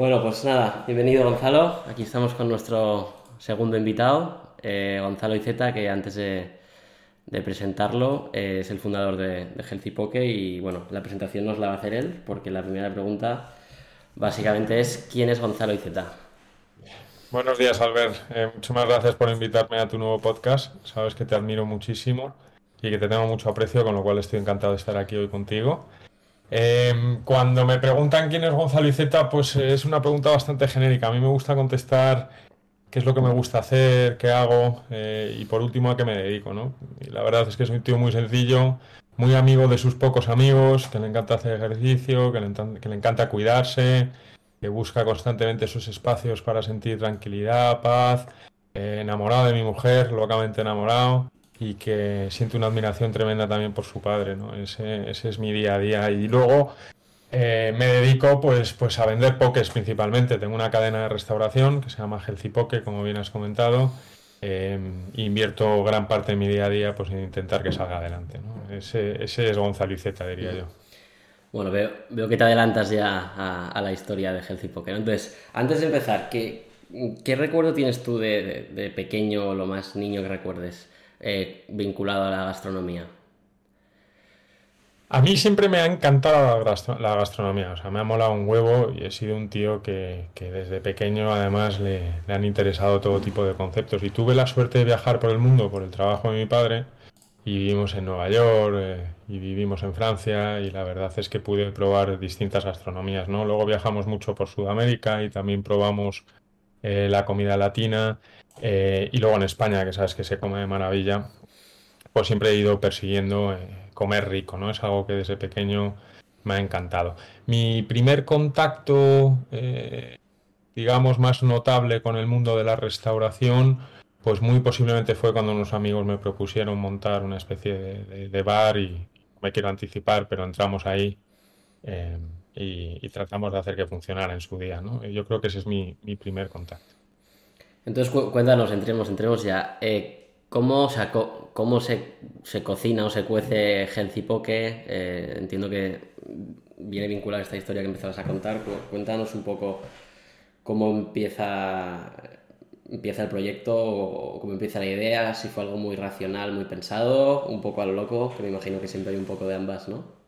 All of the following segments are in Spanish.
Bueno, pues nada, bienvenido Gonzalo. Aquí estamos con nuestro segundo invitado, eh, Gonzalo Izeta, que antes de, presentarlo eh, es el fundador de, de Healthy Poke y bueno, la presentación nos la va a hacer él porque la primera pregunta básicamente es ¿quién es Gonzalo Izeta? Buenos días, Albert. Eh, muchas gracias por invitarme a tu nuevo podcast. Sabes que te admiro muchísimo y que te tengo mucho aprecio, con lo cual estoy encantado de estar aquí hoy contigo. Em, cuando me preguntan quién es Gonzalo Iceta, pues es una pregunta bastante genérica. A mí me gusta contestar qué es lo que me gusta hacer, qué hago eh, y por último a qué me dedico, ¿no? Y la verdad es que es un tío muy sencillo, muy amigo de sus pocos amigos, que le encanta hacer ejercicio, que le, encanta cuidarse, que busca constantemente esos espacios para sentir tranquilidad, paz, eh, enamorado de mi mujer, locamente enamorado y que siento una admiración tremenda también por su padre, ¿no? Ese, ese es mi día a día. Y luego eh, me dedico pues, pues a vender pokés principalmente. Tengo una cadena de restauración que se llama Healthy Poke, como bien has comentado. Eh, invierto gran parte de mi día a día pues, en intentar que salga adelante. ¿no? Ese, ese es Gonzaliceta, diría yo. Bueno, veo, veo que te adelantas ya a, la historia de Healthy Poke. Entonces, antes de empezar, ¿qué, qué recuerdo tienes tú de, de, de pequeño o lo más niño que recuerdes? Eh, vinculado a la gastronomía? A mí siempre me ha encantado la, gastronomía, o sea, me ha molado un huevo y he sido un tío que, desde pequeño además le, han interesado todo tipo de conceptos. Y tuve la suerte de viajar por el mundo por el trabajo de mi padre y vivimos en Nueva York eh, y vivimos en Francia y la verdad es que pude probar distintas gastronomías, ¿no? Luego viajamos mucho por Sudamérica y también probamos eh, la comida latina eh, y luego en España, que sabes que se come de maravilla, pues siempre he ido persiguiendo eh, comer rico, ¿no? Es algo que desde pequeño me ha encantado. Mi primer contacto, digamos, más notable con el mundo de la restauración, pues muy posiblemente fue cuando unos amigos me propusieron montar una especie de, bar y me quiero anticipar, pero entramos ahí y, tratamos de hacer que funcionara en su día, ¿no? Yo creo que ese es mi primer contacto. Entonces, cuéntanos, entremos, entremos ya. Eh, ¿Cómo, cómo se, se, cocina o se cuece Healthy Poke? Eh, entiendo que viene vinculada esta historia que empezabas a contar. Cuéntanos un poco cómo empieza, empieza el proyecto o cómo empieza la idea, si fue algo muy racional, muy pensado, un poco a lo loco, que me imagino que siempre hay un poco de ambas, ¿no?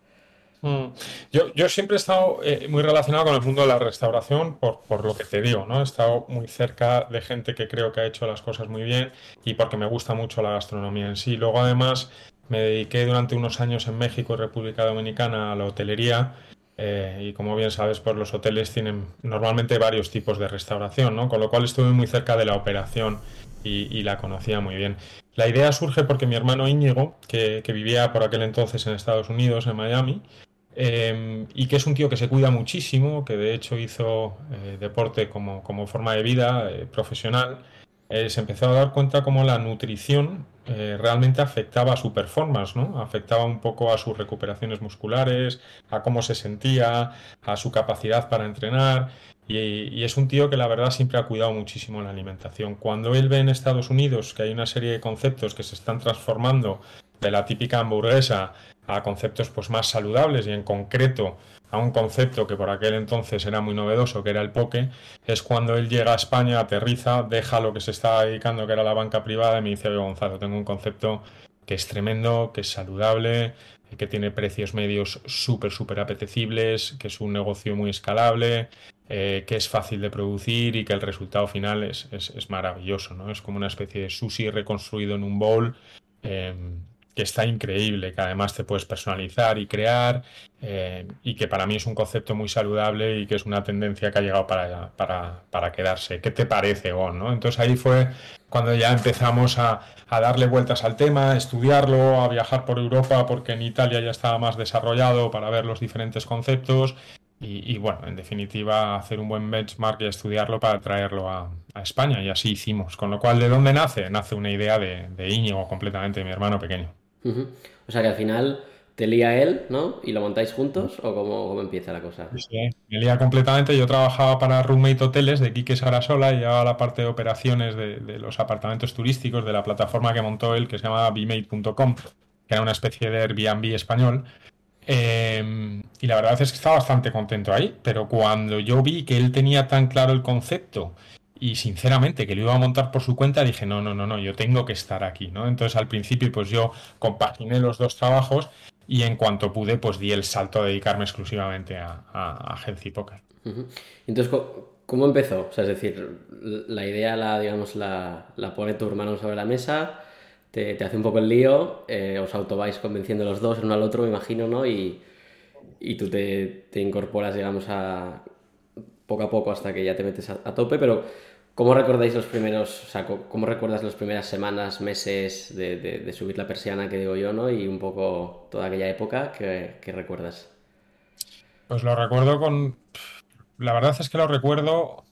Mm. Yo, yo, siempre he estado eh, muy relacionado con el mundo de la restauración por, por, lo que te digo, ¿no? He estado muy cerca de gente que creo que ha hecho las cosas muy bien y porque me gusta mucho la gastronomía en sí. Luego además me dediqué durante unos años en México y República Dominicana a la hotelería eh, y como bien sabes, pues los hoteles tienen normalmente varios tipos de restauración, ¿no? Con lo cual estuve muy cerca de la operación y, la conocía muy bien. La idea surge porque mi hermano Íñigo, que vivía por aquel entonces en Estados Unidos, en Miami, Em, y que es un tío que se cuida muchísimo, que de hecho hizo eh, deporte como, como, forma de vida eh, profesional, eh, se empezó a dar cuenta cómo la nutrición realmente afectaba a su performance, ¿no? Afectaba un poco a sus recuperaciones musculares, a cómo se sentía, a su capacidad para entrenar. Y, es un tío que la verdad siempre ha cuidado muchísimo la alimentación. Cuando él ve en Estados Unidos que hay una serie de conceptos que se están transformando de la típica hamburguesa a conceptos pues más saludables y en concreto a un concepto que por aquel entonces era muy novedoso, que era el poke, es cuando él llega a España, aterriza, deja lo que se estaba dedicando, que era la banca privada, y me dice, Gonzalo, tengo un concepto que es tremendo, que es saludable, que tiene precios medios súper, súper apetecibles, que es un negocio muy escalable, eh, que es fácil de producir y que el resultado final es, es, maravilloso, ¿no? Es como una especie de sushi reconstruido en un bowl. Em, que está increíble, que además te puedes personalizar y crear, eh, y que para mí es un concepto muy saludable y que es una tendencia que ha llegado para, para, para quedarse. ¿Qué te parece, Gon? ¿no? Entonces ahí fue cuando ya empezamos a, a, darle vueltas al tema, a estudiarlo, a viajar por Europa, porque en Italia ya estaba más desarrollado para ver los diferentes conceptos. Y, bueno, en definitiva, hacer un buen benchmark y estudiarlo para traerlo a, a, España. Y así hicimos. Con lo cual, ¿de dónde nace? Nace una idea de, de Íñigo completamente, mi hermano pequeño. O sea que al final te lía él, ¿no? ¿Y lo montáis juntos o cómo, empieza la cosa? Sí, me lía completamente. Yo trabajaba para Roommate Hoteles de Quique Sarasola y llevaba la parte de operaciones de, los apartamentos turísticos de la plataforma que montó él, que se llama bmate.com, que era una especie de Airbnb español. Em, y la verdad es que estaba bastante contento ahí, pero cuando yo vi que él tenía tan claro el concepto y sinceramente que lo iba a montar por su cuenta, dije, no, no, no, no, yo tengo que estar aquí. Entonces al principio pues yo compaginé los dos trabajos y en cuanto pude pues di el salto a dedicarme exclusivamente a, a, Healthy Poker. Entonces, ¿cómo empezó? Es decir, la idea la, digamos, la pone tu hermano sobre la mesa te, hace un poco el lío, eh, os auto convenciendo los dos uno al otro, me imagino, ¿no? Y, tú te, incorporas, digamos, a poco a poco hasta que ya te metes a, tope, pero ¿cómo recordáis los primeros, o sea, cómo recuerdas las primeras semanas, meses de, subir la persiana, que digo yo, ¿no? Y un poco toda aquella época que, que recuerdas. Pues lo recuerdo con... La verdad es que lo recuerdo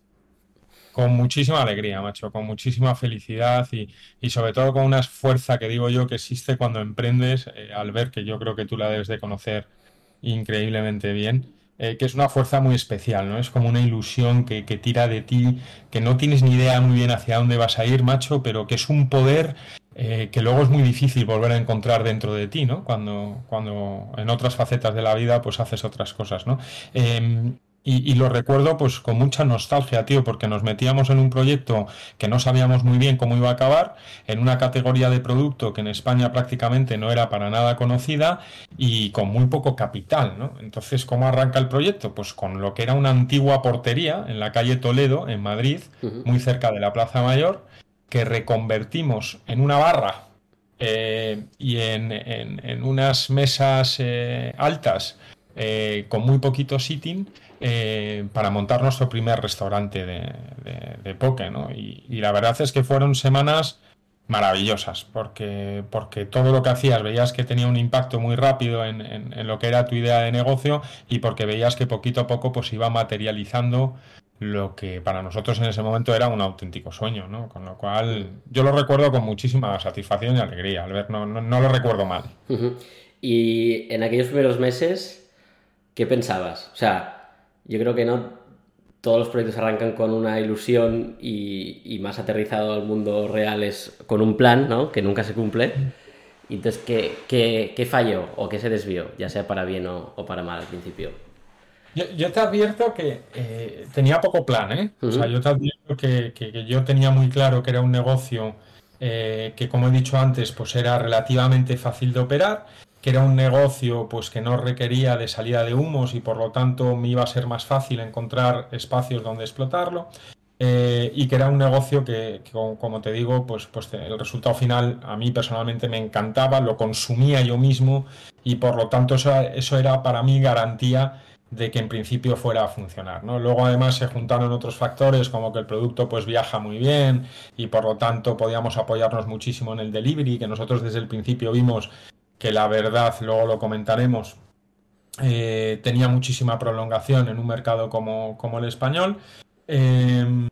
con muchísima alegría, macho, con muchísima felicidad y, sobre todo con una fuerza que digo yo que existe cuando emprendes, eh, al ver que yo creo que tú la debes de conocer increíblemente bien, eh, que es una fuerza muy especial, ¿no? Es como una ilusión que, tira de ti, que no tienes ni idea muy bien hacia dónde vas a ir, macho, pero que es un poder eh, que luego es muy difícil volver a encontrar dentro de ti, ¿no? Cuando, cuando en otras facetas de la vida pues haces otras cosas, ¿no? Y, lo recuerdo pues con mucha nostalgia, tío, porque nos metíamos en un proyecto que no sabíamos muy bien cómo iba a acabar, en una categoría de producto que en España prácticamente no era para nada conocida y con muy poco capital, ¿no? Entonces, ¿cómo arranca el proyecto? Pues con lo que era una antigua portería en la calle Toledo, en Madrid, muy cerca de la Plaza Mayor, que reconvertimos en una barra eh, y en, unas mesas eh, altas eh, con muy poquito sitting eh, para montar nuestro primer restaurante de, de, poke, ¿no? Y, la verdad es que fueron semanas maravillosas, porque, porque todo lo que hacías veías que tenía un impacto muy rápido en, lo que era tu idea de negocio y porque veías que poquito a poco pues iba materializando lo que para nosotros en ese momento era un auténtico sueño, ¿no? Con lo cual yo lo recuerdo con muchísima satisfacción y alegría, al ver, no, no, lo recuerdo mal. Y en aquellos primeros meses, ¿qué pensabas? O sea, yo creo que no todos los proyectos arrancan con una ilusión y, más aterrizado al mundo real es con un plan, ¿no? Que nunca se cumple. Entonces, ¿qué, qué, falló o qué se desvió? Ya sea para bien o, para mal al principio. Yo, te advierto que eh, tenía poco plan, ¿eh? O sea, yo te advierto que, que, yo tenía muy claro que era un negocio eh, que, como he dicho antes, pues era relativamente fácil de operar que era un negocio pues que no requería de salida de humos y por lo tanto me iba a ser más fácil encontrar espacios donde explotarlo eh, y que era un negocio que, como te digo pues, pues el resultado final a mí personalmente me encantaba lo consumía yo mismo y por lo tanto eso, eso era para mí garantía de que en principio fuera a funcionar. ¿no? Luego además se juntaron otros factores como que el producto pues viaja muy bien y por lo tanto podíamos apoyarnos muchísimo en el delivery, que nosotros desde el principio vimos que la verdad, luego lo comentaremos, eh, tenía muchísima prolongación en un mercado como, el español. Eh,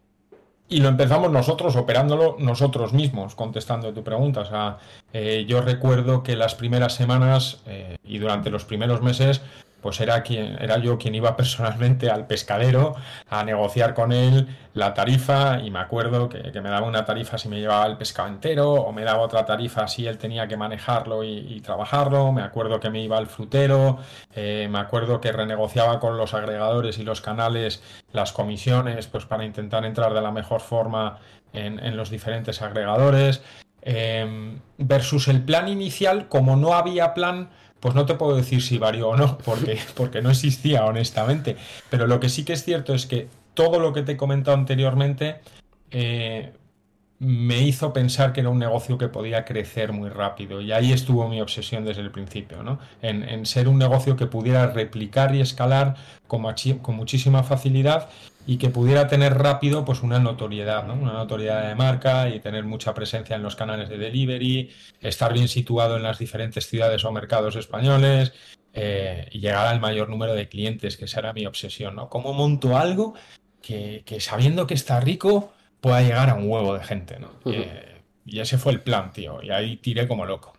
y lo empezamos nosotros, operándolo nosotros mismos, contestando tu pregunta. O eh, yo recuerdo que las primeras semanas y durante los primeros meses pues era quien era yo quien iba personalmente al pescadero a negociar con él la tarifa y me acuerdo que, me daba una tarifa si me llevaba el pescado entero o me daba otra tarifa si él tenía que manejarlo y, trabajarlo. Me acuerdo que me iba al frutero eh, me acuerdo que renegociaba con los agregadores y los canales las comisiones pues para intentar entrar de la mejor forma en, los diferentes agregadores. Eh, versus el plan inicial como no había plan pues no te puedo decir si varió o no, porque, porque no existía, honestamente. Pero lo que sí que es cierto es que todo lo que te he comentado anteriormente eh, me hizo pensar que era un negocio que podía crecer muy rápido. Y ahí estuvo mi obsesión desde el principio, ¿no? En, ser un negocio que pudiera replicar y escalar con, con muchísima facilidad y que pudiera tener rápido pues una notoriedad, ¿no? una notoriedad de marca y tener mucha presencia en los canales de delivery, estar bien situado en las diferentes ciudades o mercados españoles eh, y llegar al mayor número de clientes, que esa era mi obsesión, ¿no? ¿Cómo monto algo que, sabiendo que está rico pueda llegar a un huevo de gente, ¿no? Eh, y ese fue el plan, tío, y ahí tiré como loco.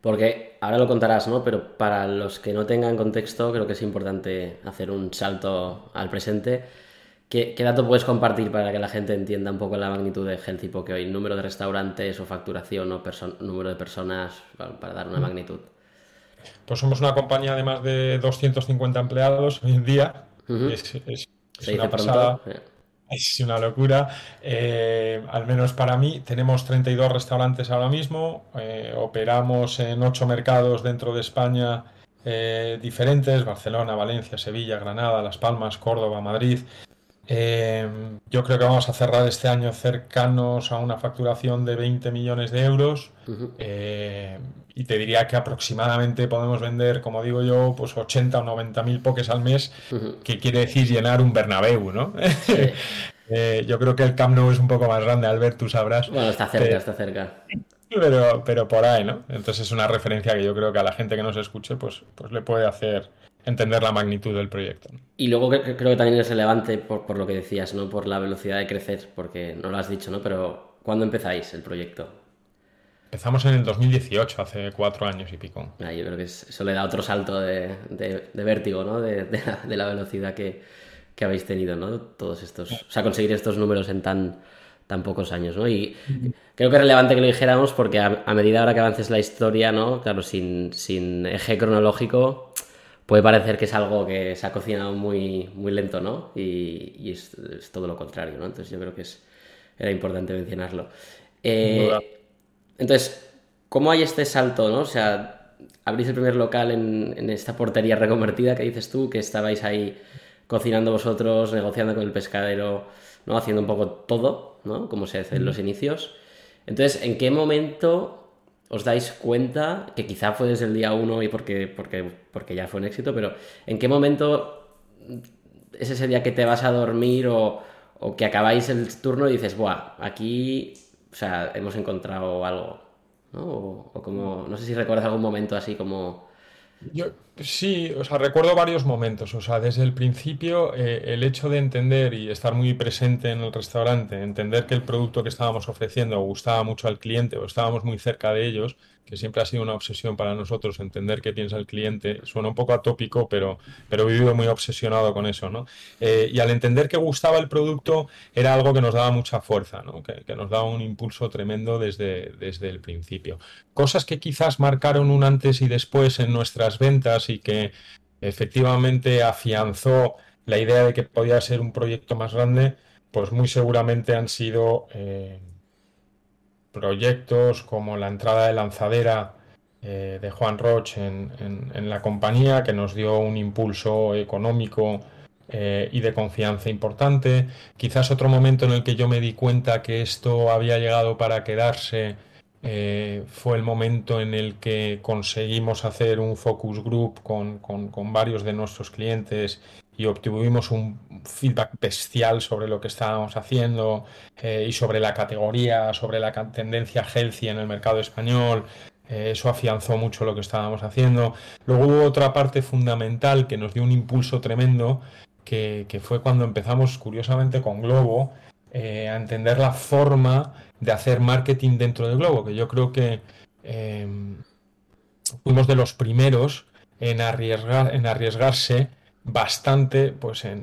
Porque ahora lo contarás, ¿no? Pero para los que no tengan contexto, creo que es importante hacer un salto al presente ¿Qué, dato puedes compartir para que la gente entienda un poco la magnitud de Healthy Poke hoy? ¿Número de restaurantes o facturación o número de personas para dar una mm. magnitud? pues somos una compañía de más de 250 empleados hoy en día. Es, una pasada. Es una locura. Eh, al menos para mí, tenemos 32 restaurantes ahora mismo. Eh, operamos en 8 mercados dentro de España eh, diferentes: Barcelona, Valencia, Sevilla, Granada, Las Palmas, Córdoba, Madrid. Yo creo que vamos a cerrar este año cercanos a una facturación de 20 millones de euros y te diría que aproximadamente podemos vender, como digo yo, pues 80 o 90 mil pokés al mes, que quiere decir llenar un Bernabéu, ¿no? Eh, yo creo que el Camp Nou es un poco más grande, Albert, tú sabrás. Bueno, está cerca, está cerca. Pero, pero por ahí, ¿no? Entonces es una referencia que yo creo que a la gente que nos escuche, pues, pues le puede hacer entender la magnitud del proyecto. Y luego creo que también es relevante por, por lo que decías, ¿no? Por la velocidad de crecer, porque no lo has dicho, ¿no? Pero ¿cuándo empezáis el proyecto? Empezamos en el 2018, hace cuatro años y pico. Ah, yo creo que eso le da otro salto de, vértigo, ¿no? De, la, velocidad que, habéis tenido, ¿no? Todos estos. O sea, conseguir estos números en tan, tan pocos años, ¿no? Y creo que es relevante que lo dijéramos porque a, medida ahora que avances la historia, ¿no? Claro, sin, sin eje cronológico, puede parecer que es algo que se ha cocinado muy, muy lento, ¿no? Y, es, todo lo contrario, ¿no? Entonces yo creo que es, era importante mencionarlo. Eh, entonces, ¿cómo hay este salto, no? O sea, abrís el primer local en, esta portería reconvertida que dices tú, que estabais ahí cocinando vosotros, negociando con el pescadero, ¿no? Haciendo un poco todo, ¿no? Como se hace en los inicios. Entonces, ¿en qué momento os dais cuenta, que quizá fue desde el día uno y porque, porque, porque ya fue un éxito, pero ¿en qué momento es ese día que te vas a dormir o, o que acabáis el turno y dices, buah, aquí o sea, hemos encontrado algo, ¿no? O, como, no sé si recuerdas algún momento así como... Yo sí, o sea, recuerdo varios momentos, o sea, desde el principio eh, el hecho de entender y estar muy presente en el restaurante, entender que el producto que estábamos ofreciendo gustaba mucho al cliente o estábamos muy cerca de ellos, que siempre ha sido una obsesión para nosotros entender qué piensa el cliente. Suena un poco atópico, pero, pero he vivido muy obsesionado con eso, ¿no? Eh, y al entender que gustaba el producto era algo que nos daba mucha fuerza, ¿no? Que, nos daba un impulso tremendo desde, desde el principio. Cosas que quizás marcaron un antes y después en nuestras ventas y que efectivamente afianzó la idea de que podía ser un proyecto más grande, pues muy seguramente han sido... Eh, proyectos como la entrada de lanzadera eh, de Juan Roche en, la compañía, que nos dio un impulso económico eh, y de confianza importante. Quizás otro momento en el que yo me di cuenta que esto había llegado para quedarse eh, fue el momento en el que conseguimos hacer un focus group con, con varios de nuestros clientes y obtuvimos un feedback bestial sobre lo que estábamos haciendo eh, y sobre la categoría, sobre la tendencia healthy en el mercado español. Eh, eso afianzó mucho lo que estábamos haciendo. Luego hubo otra parte fundamental que nos dio un impulso tremendo, que, fue cuando empezamos, curiosamente, con Globo, eh, a entender la forma de hacer marketing dentro de Globo, que yo creo que fuimos de los primeros en, arriesgar, en arriesgarse bastante pues en,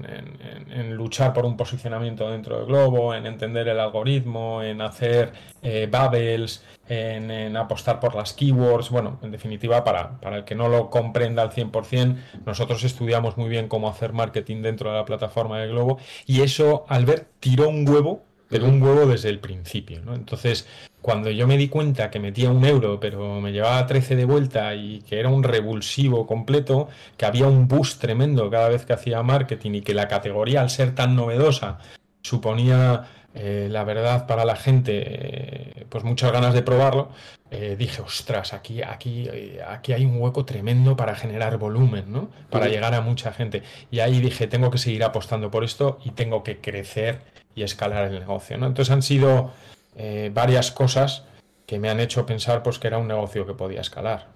luchar por un posicionamiento dentro del globo, en entender el algoritmo, en hacer eh, bubbles, en, apostar por las keywords. Bueno, en definitiva, para, para el que no lo comprenda al 100%, nosotros estudiamos muy bien cómo hacer marketing dentro de la plataforma de Globo y eso, al ver, tiró un huevo pero un huevo desde el principio, ¿no? Entonces, cuando yo me di cuenta que metía un euro, pero me llevaba 13 de vuelta y que era un revulsivo completo, que había un boost tremendo cada vez que hacía marketing y que la categoría, al ser tan novedosa, suponía, eh, la verdad, para la gente, eh, pues muchas ganas de probarlo, eh, dije, ostras, aquí, aquí, aquí hay un hueco tremendo para generar volumen, ¿no? Para llegar a mucha gente. Y ahí dije, tengo que seguir apostando por esto y tengo que crecer y escalar el negocio. ¿no? Entonces han sido eh, varias cosas que me han hecho pensar pues, que era un negocio que podía escalar.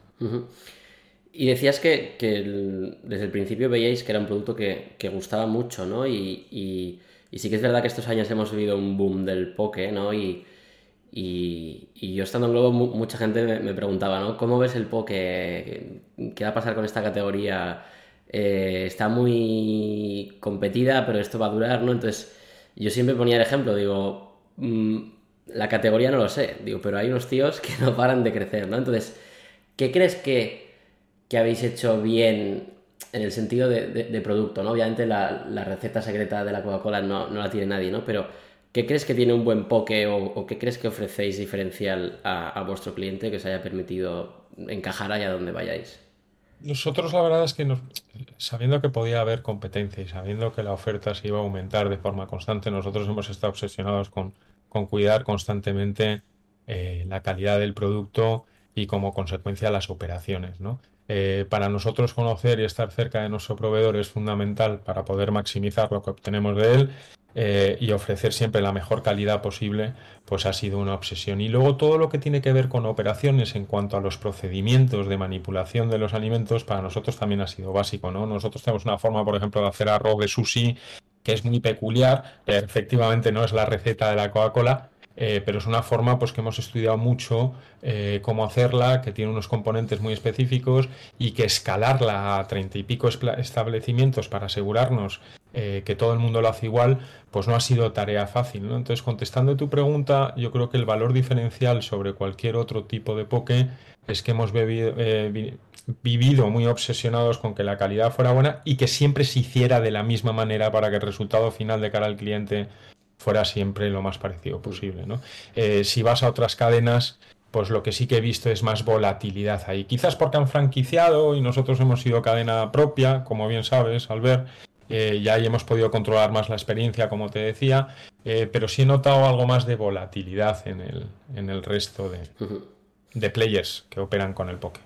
Y decías que, desde el principio veíais que era un producto que, gustaba mucho, ¿no? Y, sí que es verdad que estos años hemos vivido un boom del poke, ¿no? Y, yo estando en Globo, mucha gente me, preguntaba, ¿no? ¿Cómo ves el poke? ¿Qué va a pasar con esta categoría? Eh, está muy competida, pero esto va a durar, ¿no? Entonces, yo siempre ponía el ejemplo, digo, mm, la categoría no lo sé, digo, pero hay unos tíos que no paran de crecer, ¿no? Entonces, ¿qué crees que, que habéis hecho bien en el sentido de, producto, ¿no? Obviamente la, receta secreta de la Coca-Cola no, la tiene nadie, ¿no? Pero ¿qué crees que tiene un buen poke o, qué crees que ofrecéis diferencial a, vuestro cliente que os haya permitido encajar allá donde vayáis? Nosotros la verdad es que sabiendo que podía haber competencia y sabiendo que la oferta se iba a aumentar de forma constante, nosotros hemos estado obsesionados con, cuidar constantemente eh, la calidad del producto y como consecuencia las operaciones, ¿no? Eh, para nosotros conocer y estar cerca de nuestro proveedor es fundamental para poder maximizar lo que obtenemos de él eh, y ofrecer siempre la mejor calidad posible, pues ha sido una obsesión. Y luego todo lo que tiene que ver con operaciones en cuanto a los procedimientos de manipulación de los alimentos, para nosotros también ha sido básico, ¿no? Nosotros tenemos una forma, por ejemplo, de hacer arroz de sushi que es muy peculiar, efectivamente no es la receta de la Coca-Cola, eh, pero es una forma pues, que hemos estudiado mucho eh, cómo hacerla, que tiene unos componentes muy específicos y que escalarla a treinta y pico establecimientos para asegurarnos eh, que todo el mundo lo hace igual, pues no ha sido tarea fácil. ¿no? Entonces, contestando tu pregunta, yo creo que el valor diferencial sobre cualquier otro tipo de poke es que hemos vivido muy obsesionados con que la calidad fuera buena y que siempre se hiciera de la misma manera para que el resultado final de cara al cliente fuera siempre lo más parecido posible. Eh, si vas a otras cadenas, pues lo que sí que he visto es más volatilidad ahí. Quizás porque han franquiciado y nosotros hemos sido cadena propia, como bien sabes, al ver. Eh, y ahí hemos podido controlar más la experiencia, como te decía, eh, pero sí he notado algo más de volatilidad en el, en el resto de, de players que operan con el poke.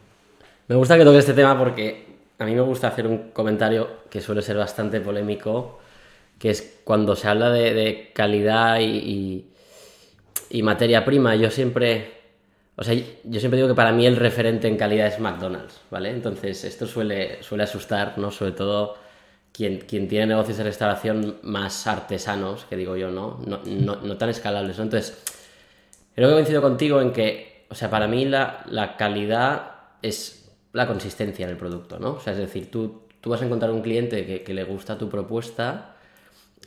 Me gusta que toque este tema porque a mí me gusta hacer un comentario que suele ser bastante polémico que es cuando se habla de, calidad y, materia prima, yo siempre, o sea, yo siempre digo que para mí el referente en calidad es McDonald's, ¿vale? Entonces esto suele, suele asustar, ¿no? Sobre todo quien, quien tiene negocios de restauración más artesanos, que digo yo, ¿no? No, tan escalables, ¿no? Entonces, creo que coincido contigo en que, o sea, para mí la, calidad es la consistencia en el producto, ¿no? O sea, es decir, tú, tú vas a encontrar un cliente que, que le gusta tu propuesta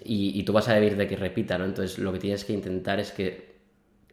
y, tú vas a vivir de que repita, ¿no? Entonces lo que tienes que intentar es que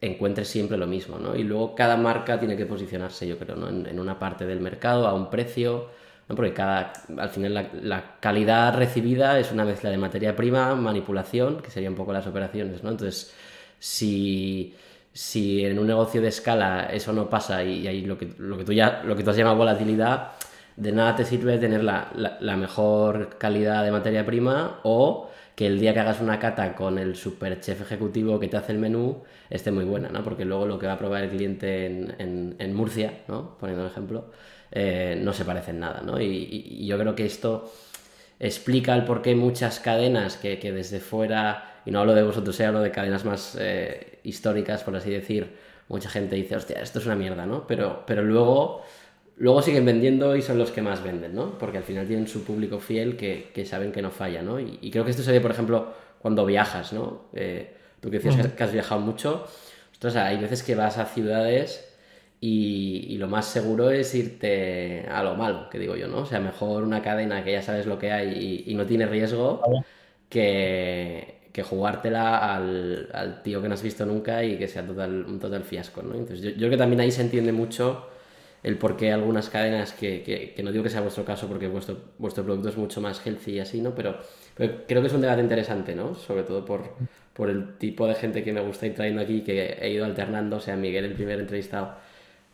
encuentres siempre lo mismo, ¿no? Y luego cada marca tiene que posicionarse, yo creo, ¿no? En, una parte del mercado, a un precio, ¿no? Porque cada, al final la, calidad recibida es una mezcla de materia prima, manipulación, que serían un poco las operaciones, ¿no? Entonces, si, si en un negocio de escala eso no pasa y, ahí lo que, lo, que tú ya, lo que tú has llamado volatilidad, de nada te sirve tener la, la mejor calidad de materia prima o que el día que hagas una cata con el super chef ejecutivo que te hace el menú esté muy buena, ¿no? Porque luego lo que va a probar el cliente en, Murcia, ¿no? Poniendo un ejemplo, eh, no se parece en nada, ¿no? Y, yo creo que esto explica el por qué muchas cadenas que, desde fuera, y no hablo de vosotros, eh, hablo de cadenas más eh, históricas, por así decir, mucha gente dice, hostia, esto es una mierda, ¿no? Pero, pero luego Luego siguen vendiendo y son los que más venden, ¿no? Porque al final tienen su público fiel que, saben que no falla, ¿no? Y, creo que esto se ve, por ejemplo, cuando viajas, ¿no? Eh, tú que decías que has viajado mucho, ostras, hay veces que vas a ciudades y, lo más seguro es irte a lo malo, que digo yo, ¿no? O sea, mejor una cadena que ya sabes lo que hay y, no tiene riesgo que, que jugártela al, tío que no has visto nunca y que sea total, un total fiasco, ¿no? Entonces yo, yo creo que también ahí se entiende mucho el por qué algunas cadenas, que, no digo que sea vuestro caso porque vuestro, vuestro producto es mucho más healthy y así, ¿no? Pero, creo que es un debate interesante, ¿no? Sobre todo por, por el tipo de gente que me gusta ir trayendo aquí, que he ido alternando, o sea, Miguel, el primer entrevistado,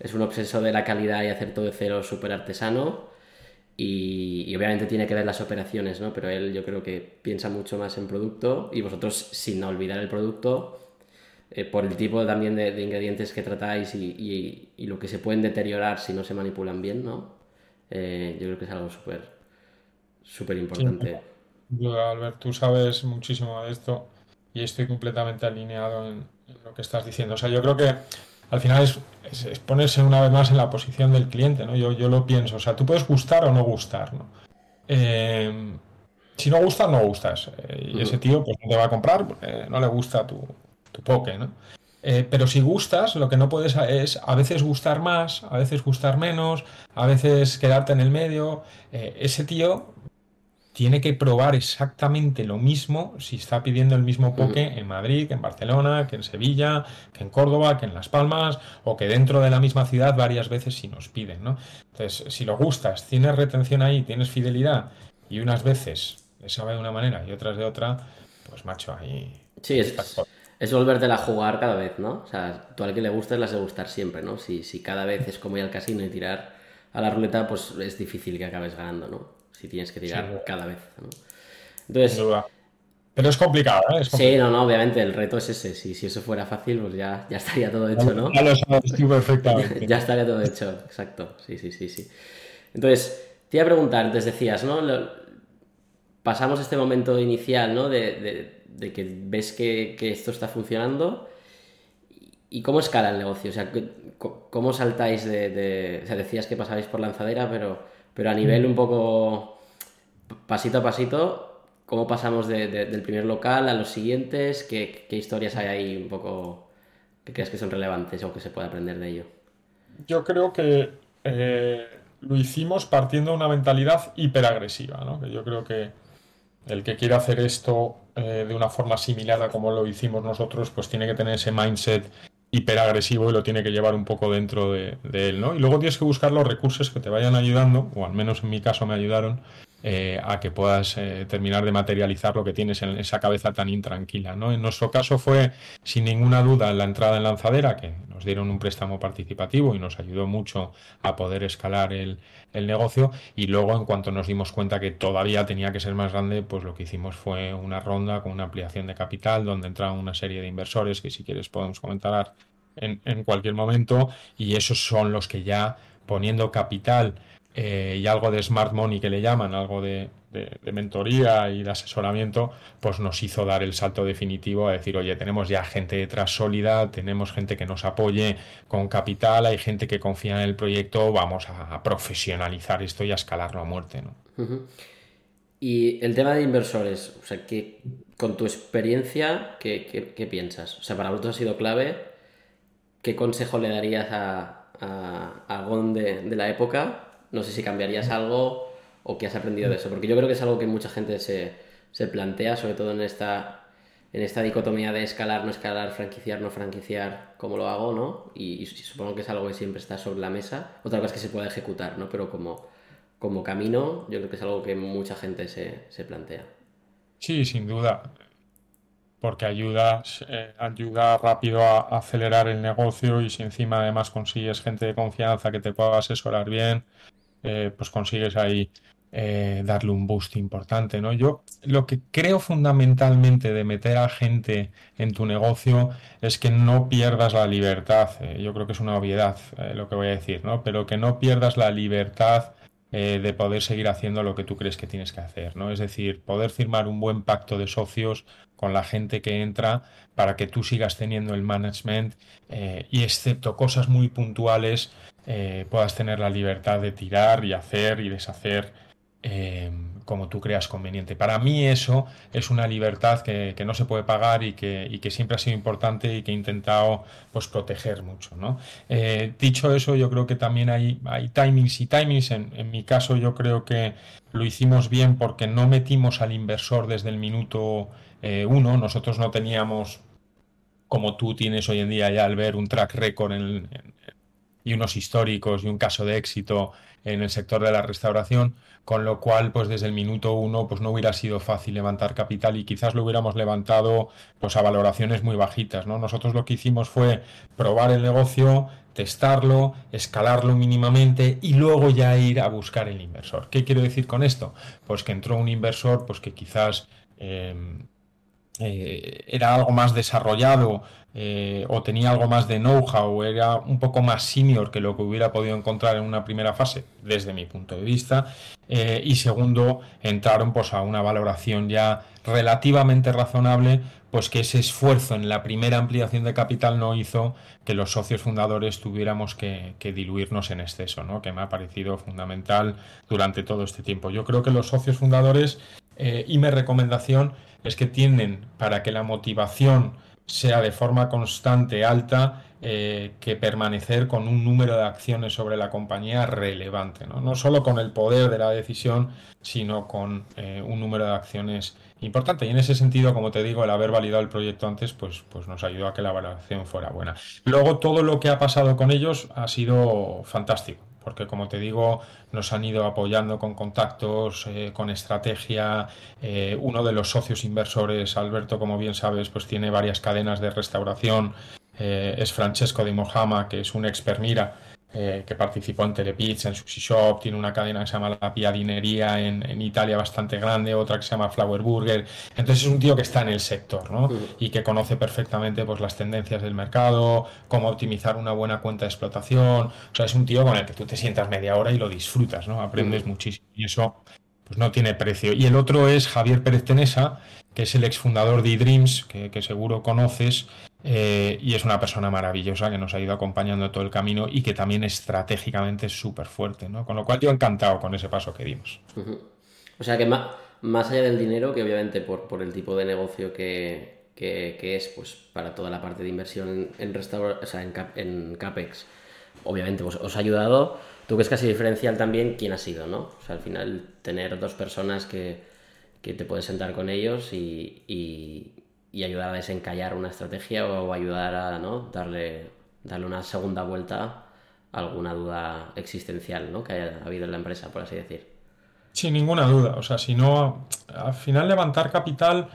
es un obseso de la calidad y hacer todo de cero súper artesano. Y, y, obviamente tiene que ver las operaciones, ¿no? Pero él yo creo que piensa mucho más en producto y vosotros, sin olvidar el producto, eh, por el tipo también de, ingredientes que tratáis y, lo que se pueden deteriorar si no se manipulan bien, ¿no? Eh, yo creo que es algo súper súper importante. Albert, tú sabes muchísimo de esto y estoy completamente alineado en, lo que estás diciendo. O sea, yo creo que al final es, ponerse una vez más en la posición del cliente, ¿no? Yo, yo lo pienso. O sea, tú puedes gustar o no gustar, ¿no? Eh, si no gustas, no gustas. y ese tío pues no te va a comprar porque no le gusta tu, tu poke, ¿no? Eh, pero si gustas, lo que no puedes es a veces gustar más, a veces gustar menos, a veces quedarte en el medio. Eh, ese tío tiene que probar exactamente lo mismo si está pidiendo el mismo poke en Madrid, que en Barcelona, que en Sevilla, que en Córdoba, que en Las Palmas, o que dentro de la misma ciudad varias veces si nos piden, ¿no? Entonces, si lo gustas, tienes retención ahí, tienes fidelidad, y unas veces le sabe de una manera y otras de otra, pues macho, ahí... Sí, es, es volvértela a jugar cada vez, ¿no? O sea, tú al que le gustes las de gustar siempre, ¿no? Si, si cada vez es como ir al casino y tirar a la ruleta, pues es difícil que acabes ganando, ¿no? Si tienes que tirar cada vez. Entonces, Pero es complicado, ¿eh? Sí, no, no, obviamente el reto es ese. Si, si eso fuera fácil, pues ya, ya estaría todo hecho, ¿no? Ya lo sabes perfectamente. ya estaría todo hecho, exacto. Sí, sí, sí, sí. Entonces, te iba a preguntar, antes decías, ¿no? pasamos este momento inicial, ¿no? De, que ves que, esto está funcionando. ¿Y cómo escala el negocio? O sea, ¿cómo saltáis de, O sea, decías que pasabais por lanzadera, pero, pero a nivel mm. un poco pasito a pasito, ¿cómo pasamos del primer local a los siguientes? ¿Qué, historias hay ahí un poco que crees que son relevantes o que se puede aprender de ello? Yo creo que eh, lo hicimos partiendo de una mentalidad hiperagresiva, ¿no? Que yo creo que el que quiera hacer esto eh, de una forma similar a como lo hicimos nosotros, pues tiene que tener ese mindset hiperagresivo y lo tiene que llevar un poco dentro de, de, él, ¿no? Y luego tienes que buscar los recursos que te vayan ayudando, o al menos en mi caso me ayudaron, eh, a que puedas eh, terminar de materializar lo que tienes en esa cabeza tan intranquila. ¿no? En nuestro caso fue, sin ninguna duda, la entrada en lanzadera, que nos dieron un préstamo participativo y nos ayudó mucho a poder escalar el, negocio. Y luego, en cuanto nos dimos cuenta que todavía tenía que ser más grande, pues lo que hicimos fue una ronda con una ampliación de capital, donde entraron una serie de inversores que si quieres podemos comentar en, en cualquier momento. Y esos son los que ya poniendo capital eh, y algo de smart money que le llaman, algo de, mentoría y de asesoramiento, pues nos hizo dar el salto definitivo a decir, oye, tenemos ya gente detrás sólida, tenemos gente que nos apoye con capital, hay gente que confía en el proyecto, vamos a, profesionalizar esto y a escalarlo a muerte. ¿no? Y el tema de inversores, o sea, que con tu experiencia, ¿qué, piensas? O sea, para vosotros ha sido clave. ¿Qué consejo le darías a, a, de la época no sé si cambiarías algo o qué has aprendido de eso, porque yo creo que es algo que mucha gente se, plantea, sobre todo en esta, en esta dicotomía de escalar, no escalar, franquiciar, no franquiciar, cómo lo hago, ¿no? Y, supongo que es algo que siempre está sobre la mesa. Otra cosa es que se puede ejecutar, ¿no? Pero como, como camino, yo creo que es algo que mucha gente se, plantea. Sí, sin duda. Porque ayuda, eh, ayuda rápido a acelerar el negocio y si encima además consigues gente de confianza que te pueda asesorar bien, eh, pues consigues ahí eh, darle un boost importante, ¿no? Yo lo que creo fundamentalmente de meter a gente en tu negocio es que no pierdas la libertad. Eh, yo creo que es una obviedad lo que voy a decir, ¿no? Pero que no pierdas la libertad de poder seguir haciendo lo que tú crees que tienes que hacer, ¿no? Es decir, poder firmar un buen pacto de socios con la gente que entra para que tú sigas teniendo el management y excepto cosas muy puntuales eh, puedas tener la libertad de tirar y hacer y deshacer eh, como tú creas conveniente. Para mí eso es una libertad que, no se puede pagar y que, siempre ha sido importante y que he intentado pues, proteger mucho. Eh, dicho eso, yo creo que también hay, hay timings y timings. En, en, mi caso yo creo que lo hicimos bien porque no metimos al inversor desde el minuto uno. Nosotros no teníamos como tú tienes hoy en día ya al ver un track record en, y unos históricos y un caso de éxito en el sector de la restauración, con lo cual, pues desde el minuto uno, pues no hubiera sido fácil levantar capital y quizás lo hubiéramos levantado pues a valoraciones muy bajitas, ¿no? Nosotros lo que hicimos fue probar el negocio, testarlo, escalarlo mínimamente y luego ya ir a buscar el inversor. ¿Qué quiero decir con esto? Pues que entró un inversor, pues que quizás eh, eh, era algo más desarrollado eh, o tenía algo más de know-how, era un poco más senior que lo que hubiera podido encontrar en una primera fase, desde mi punto de vista. Eh, y segundo, entraron pues, a una valoración ya relativamente razonable, pues que ese esfuerzo en la primera ampliación de capital no hizo que los socios fundadores tuviéramos que, diluirnos en exceso, ¿no? que me ha parecido fundamental durante todo este tiempo. Yo creo que los socios fundadores, eh, y mi recomendación es que tienen para que la motivación sea de forma constante alta eh, que permanecer con un número de acciones sobre la compañía relevante, no, no solo con el poder de la decisión, sino con eh, un número de acciones importante. Y en ese sentido, como te digo, el haber validado el proyecto antes, pues, pues nos ayudó a que la valoración fuera buena. Luego, todo lo que ha pasado con ellos ha sido fantástico porque como te digo, nos han ido apoyando con contactos, eh, con estrategia. uno de los socios inversores, Alberto, como bien sabes, pues tiene varias cadenas de restauración eh, es Francesco de Mojama, que es un expermira eh, que participó en Telepizza, en Sushi Shop, tiene una cadena que se llama La Piadinería en, en, Italia bastante grande, otra que se llama Flower Burger. Entonces es un tío que está en el sector ¿no? y que conoce perfectamente pues, las tendencias del mercado, cómo optimizar una buena cuenta de explotación. O sea, es un tío con el que tú te sientas media hora y lo disfrutas, ¿no? aprendes muchísimo y eso pues no tiene precio. Y el otro es Javier Pérez Tenesa, que es el exfundador de eDreams, que, seguro conoces, eh, y es una persona maravillosa que nos ha ido acompañando todo el camino y que también estratégicamente es súper fuerte, ¿no? Con lo cual yo encantado con ese paso que dimos. O sea que más, más, allá del dinero, que obviamente por, por el tipo de negocio que, que, es, pues para toda la parte de inversión en, en o sea, en, en, CAPEX, obviamente pues, os ha ayudado. Tú que es casi diferencial también quién ha sido, ¿no? O sea, al final tener dos personas que, que te puedes sentar con ellos y y ayudar a desencallar una estrategia o ayudar a ¿no? darle, darle una segunda vuelta a alguna duda existencial ¿no? que haya habido en la empresa, por así decir. Sin ninguna duda. O sea, si no, al final levantar capital,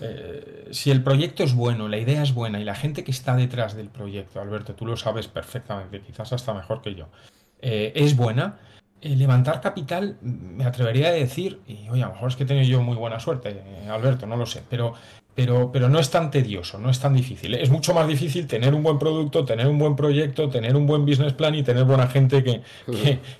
eh, si el proyecto es bueno, la idea es buena y la gente que está detrás del proyecto, Alberto, tú lo sabes perfectamente, quizás hasta mejor que yo, eh, es buena, eh, levantar capital, me atrevería a decir, y oye, a lo mejor es que he tenido yo muy buena suerte, Alberto, no lo sé, pero pero, pero no es tan tedioso, no es tan difícil. Es mucho más difícil tener un buen producto, tener un buen proyecto, tener un buen business plan y tener buena gente que,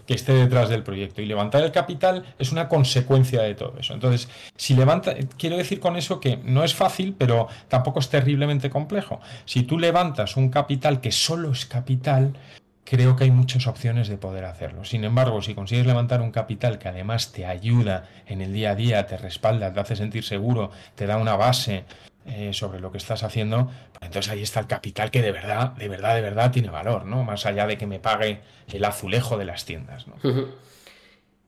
que, esté detrás del proyecto. Y levantar el capital es una consecuencia de todo eso. Entonces, si levanta, quiero decir con eso que no es fácil, pero tampoco es terriblemente complejo. Si tú levantas un capital que solo es capital, creo que hay muchas opciones de poder hacerlo. Sin embargo, si consigues levantar un capital que además te ayuda en el día a día, te respalda, te hace sentir seguro, te da una base eh, sobre lo que estás haciendo, pues entonces ahí está el capital que de verdad, de verdad, de verdad tiene valor, ¿no? Más allá de que me pague el azulejo de las tiendas, ¿no?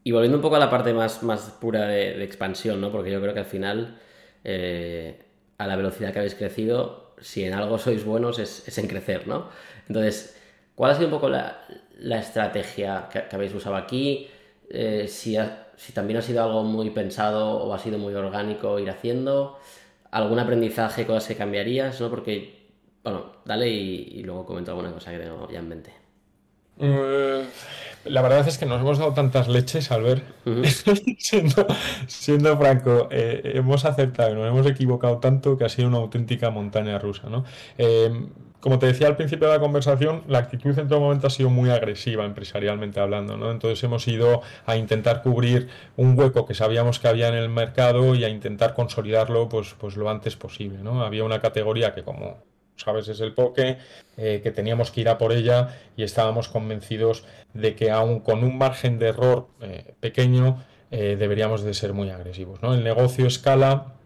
Y volviendo un poco a la parte más, más pura de, expansión, ¿no? Porque yo creo que al final, eh, a la velocidad que habéis crecido, si en algo sois buenos es, es en crecer, ¿no? Entonces, ¿Cuál ha sido un poco la, estrategia que, habéis usado aquí? Eh, si, también ha sido algo muy pensado o ha sido muy orgánico ir haciendo. ¿Algún aprendizaje, cosas que cambiarías? ¿no? Porque, bueno, dale y, luego comento alguna cosa que tengo ya en mente. Eh, la verdad es que nos hemos dado tantas leches al ver, siendo, franco, eh, hemos aceptado y nos hemos equivocado tanto que ha sido una auténtica montaña rusa. ¿no? Como te decía al principio de la conversación, la actitud en todo momento ha sido muy agresiva empresarialmente hablando, ¿no? Entonces hemos ido a intentar cubrir un hueco que sabíamos que había en el mercado y a intentar consolidarlo pues, pues lo antes posible, ¿no? Había una categoría que como sabes es el poke, eh, que teníamos que ir a por ella y estábamos convencidos de que aún con un margen de error eh, pequeño eh, deberíamos de ser muy agresivos, ¿no? El negocio escala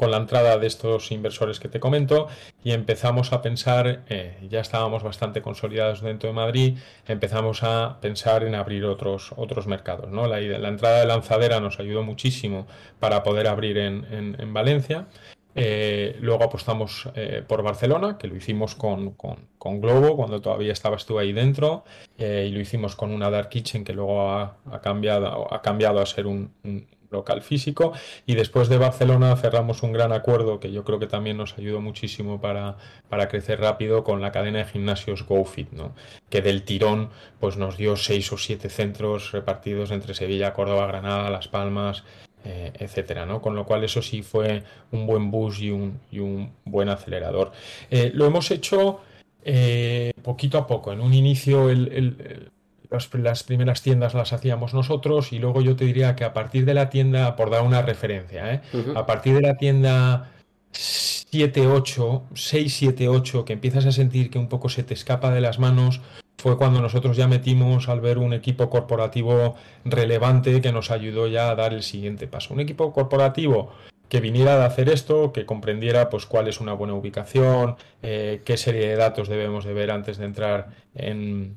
con la entrada de estos inversores que te comento y empezamos a pensar, eh, ya estábamos bastante consolidados dentro de Madrid, empezamos a pensar en abrir otros, otros mercados. ¿no? La, la entrada de lanzadera nos ayudó muchísimo para poder abrir en, en, Valencia. Eh, luego apostamos eh, por Barcelona, que lo hicimos con, con, Globo cuando todavía estabas tú ahí dentro, y lo hicimos con una Dark Kitchen que luego ha, ha cambiado, ha cambiado a ser un local físico y después de Barcelona cerramos un gran acuerdo que yo creo que también nos ayudó muchísimo para, para crecer rápido con la cadena de gimnasios GoFit, ¿no? que del tirón pues nos dio seis o siete centros repartidos entre Sevilla, Córdoba, Granada, Las Palmas, eh, etcétera, ¿no? Con lo cual eso sí fue un buen bus y un, y un buen acelerador. Eh, lo hemos hecho eh, poquito a poco. En un inicio el las, primeras tiendas las hacíamos nosotros y luego yo te diría que a partir de la tienda, por dar una referencia, ¿eh? a partir de la tienda 7, 8, 6, 7, 8, que empiezas a sentir que un poco se te escapa de las manos, fue cuando nosotros ya metimos al ver un equipo corporativo relevante que nos ayudó ya a dar el siguiente paso. Un equipo corporativo que viniera de hacer esto, que comprendiera pues cuál es una buena ubicación, eh, qué serie de datos debemos de ver antes de entrar en,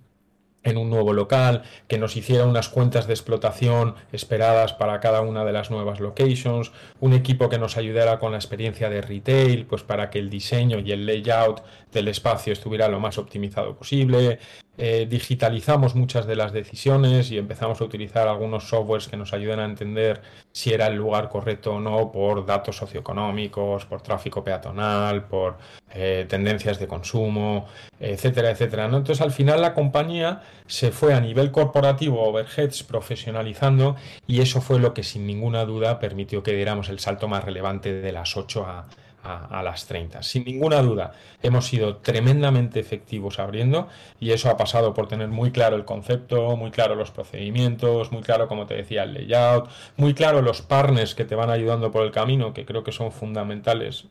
en un nuevo local, que nos hiciera unas cuentas de explotación esperadas para cada una de las nuevas locations, un equipo que nos ayudara con la experiencia de retail, pues para que el diseño y el layout del espacio estuviera lo más optimizado posible, eh, digitalizamos muchas de las decisiones y empezamos a utilizar algunos softwares que nos ayuden a entender si era el lugar correcto o no por datos socioeconómicos, por tráfico peatonal, por eh, tendencias de consumo, etcétera, etcétera. ¿no? Entonces al final la compañía se fue a nivel corporativo, overheads, profesionalizando y eso fue lo que sin ninguna duda permitió que diéramos el salto más relevante de las 8 a, a, las 30. Sin ninguna duda, hemos sido tremendamente efectivos abriendo y eso ha pasado por tener muy claro el concepto, muy claro los procedimientos, muy claro, como te decía, el layout, muy claro los partners que te van ayudando por el camino, que creo que son fundamentales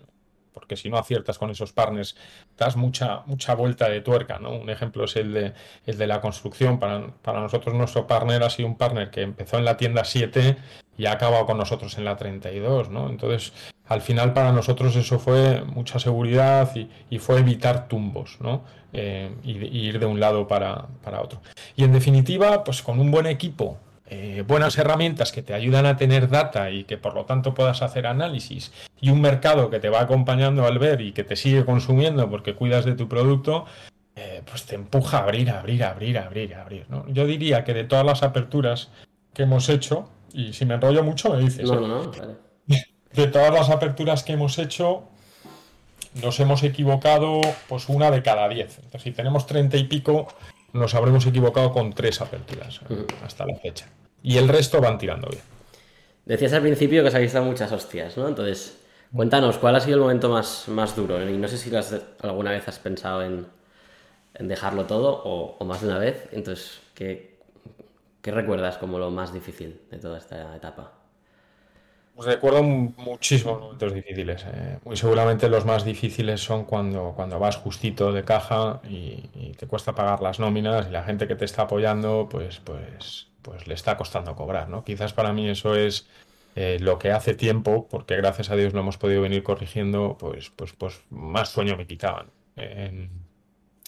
porque si no aciertas con esos partners, das mucha, mucha vuelta de tuerca. ¿no? Un ejemplo es el de, el de la construcción. Para, para, nosotros nuestro partner ha sido un partner que empezó en la tienda 7 y ha acabado con nosotros en la 32. ¿no? Entonces, al final para nosotros eso fue mucha seguridad y, fue evitar tumbos ¿no? Eh, y, ir de un lado para, para otro. Y en definitiva, pues con un buen equipo eh, buenas herramientas que te ayudan a tener data y que por lo tanto puedas hacer análisis y un mercado que te va acompañando al ver y que te sigue consumiendo porque cuidas de tu producto, eh, pues te empuja a abrir, abrir, abrir, abrir, abrir. ¿no? Yo diría que de todas las aperturas que hemos hecho, y si me enrollo mucho me dices. No, no, no, De todas las aperturas que hemos hecho, nos hemos equivocado pues una de cada diez. Entonces, si tenemos treinta y pico, nos habremos equivocado con tres aperturas hasta la fecha y el resto van tirando bien. Decías al principio que os habéis dado muchas hostias, ¿no? Entonces, cuéntanos, ¿cuál ha sido el momento más, más duro? Y no sé si alguna vez has pensado en, dejarlo todo o, más de una vez. Entonces, ¿qué, recuerdas como lo más difícil de toda esta etapa? Pues recuerdo muchísimos momentos difíciles. Eh. Muy seguramente los más difíciles son cuando, cuando vas justito de caja y, te cuesta pagar las nóminas y la gente que te está apoyando, pues, pues pues le está costando cobrar, ¿no? Quizás para mí eso es eh, lo que hace tiempo, porque gracias a Dios lo hemos podido venir corrigiendo, pues, pues, pues más sueño me quitaban.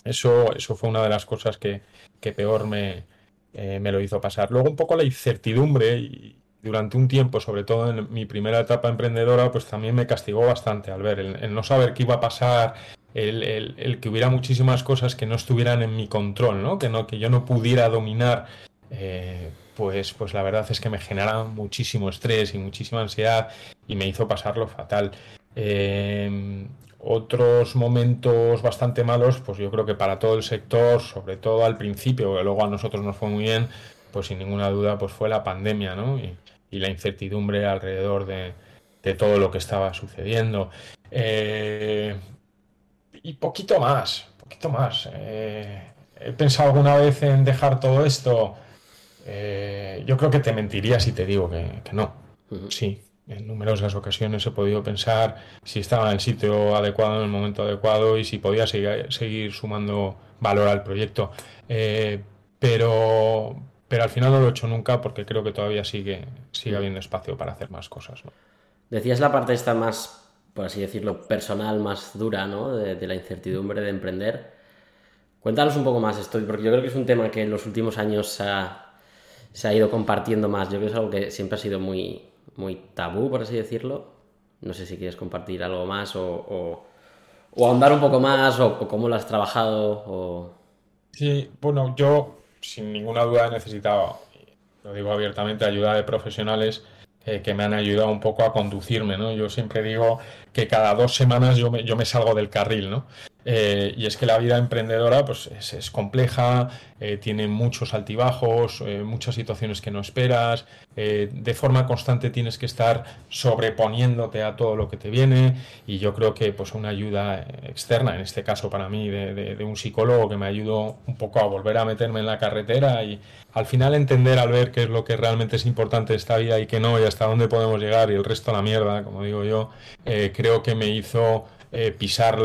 eso, eso fue una de las cosas que, peor me, eh, me, lo hizo pasar. Luego un poco la incertidumbre y durante un tiempo, sobre todo en mi primera etapa emprendedora, pues también me castigó bastante al ver el, no saber qué iba a pasar, el, el, que hubiera muchísimas cosas que no estuvieran en mi control, ¿no? Que, no, que yo no pudiera dominar eh, pues, pues la verdad es que me genera muchísimo estrés y muchísima ansiedad y me hizo pasarlo fatal. Eh, otros momentos bastante malos, pues yo creo que para todo el sector, sobre todo al principio, que luego a nosotros nos fue muy bien, pues sin ninguna duda, pues fue la pandemia, ¿no? La incertidumbre alrededor de, todo lo que estaba sucediendo. Eh, y poquito más, poquito más. he pensado alguna vez en dejar todo esto eh, yo creo que te mentiría si te digo que, no. Sí, en numerosas ocasiones he podido pensar si estaba en el sitio adecuado, en el momento adecuado y si podía seguir, sumando valor al proyecto. Eh, pero, pero al final no lo he hecho nunca porque creo que todavía sigue, sigue habiendo espacio para hacer más cosas. Decías la parte esta más, por así decirlo, personal, más dura, ¿no? De, de la incertidumbre de emprender. Cuéntanos un poco más esto, porque yo creo que es un tema que en los últimos años ha, se ha ido compartiendo más. Yo creo que es algo que siempre ha sido muy, muy tabú, por así decirlo. No sé si quieres compartir algo más o, o, ahondar un poco más o, cómo lo has trabajado. O... Sí, bueno, yo sin ninguna duda he necesitado, lo digo abiertamente, ayuda de profesionales eh, que me han ayudado un poco a conducirme, ¿no? Yo siempre digo que cada dos semanas yo me, yo me salgo del carril, ¿no? Eh, y es que la vida emprendedora pues, es, compleja, eh, tiene muchos altibajos, eh, muchas situaciones que no esperas, de forma constante tienes que estar sobreponiéndote a todo lo que te viene y yo creo que pues, una ayuda externa, en este caso para mí, de, un psicólogo que me ayudó un poco a volver a meterme en la carretera y al final entender al ver qué es lo que realmente es importante esta vida y qué no y hasta dónde podemos llegar y el resto a la mierda, como digo yo, creo que me hizo pisar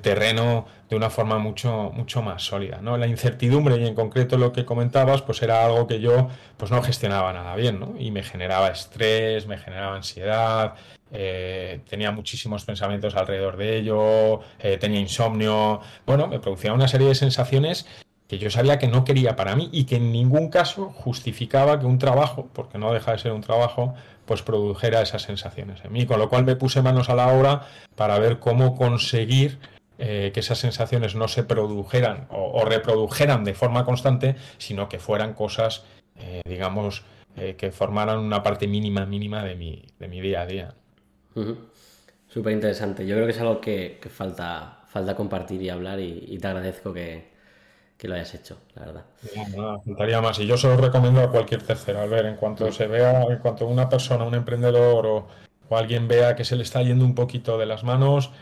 terreno de una forma mucho, mucho más sólida. ¿no? La incertidumbre y en concreto lo que comentabas, pues era algo que yo pues no gestionaba nada bien, ¿no? Y me generaba estrés, me generaba ansiedad, eh, tenía muchísimos pensamientos alrededor de ello, eh, tenía insomnio, bueno, me producía una serie de sensaciones que yo sabía que no quería para mí y que en ningún caso justificaba que un trabajo, porque no deja de ser un trabajo, pues produjera esas sensaciones en mí. Con lo cual me puse manos a la obra para ver cómo conseguir eh, que esas sensaciones no se produjeran o, reprodujeran de forma constante, sino que fueran cosas, eh, digamos, eh, que formaran una parte mínima, mínima de mi, de mi día a día. Súper interesante. Yo creo que es algo que, falta, falta compartir y hablar y te agradezco que, que lo hayas hecho, la verdad. No, más. Y yo se lo recomiendo a cualquier tercero, al ver, en cuanto se vea, en cuanto una persona, un emprendedor o, alguien vea que se le está yendo un poquito de las manos,